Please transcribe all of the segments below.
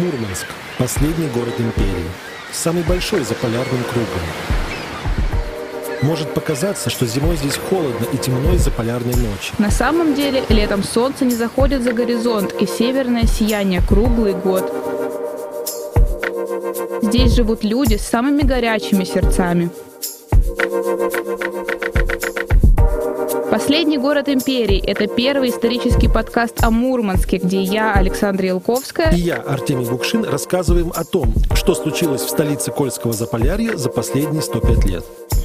Мурманск – последний город империи, самый большой за полярным кругом. Может показаться, что зимой здесь холодно и темно из-за полярной ночи. На самом деле, летом солнце не заходит за горизонт и северное сияние круглый год. Здесь живут люди с самыми горячими сердцами. Последний город империи – это первый исторический подкаст о Мурманске, где я, Александра Елковская И я, Артемий Букшин, рассказываем о том, что случилось в столице Кольского Заполярья за последние 105 лет.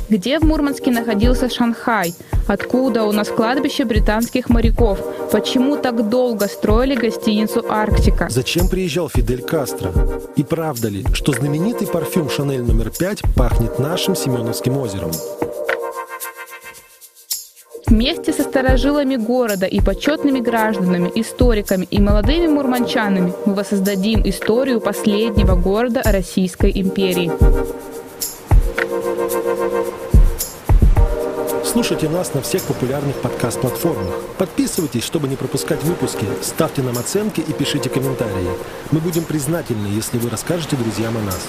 Где в Мурманске находился Шанхай? Откуда у нас кладбище британских моряков? Почему так долго строили гостиницу «Арктика»? Зачем приезжал Фидель Кастро? И правда ли, что знаменитый парфюм «Шанель номер 5» пахнет нашим Семеновским озером? Вместе со старожилами города и почетными гражданами, историками и молодыми мурманчанами мы воссоздадим историю последнего города Российской империи. Слушайте нас на всех популярных подкаст-платформах. Подписывайтесь, чтобы не пропускать выпуски, ставьте нам оценки и пишите комментарии. Мы будем признательны, если вы расскажете друзьям о нас.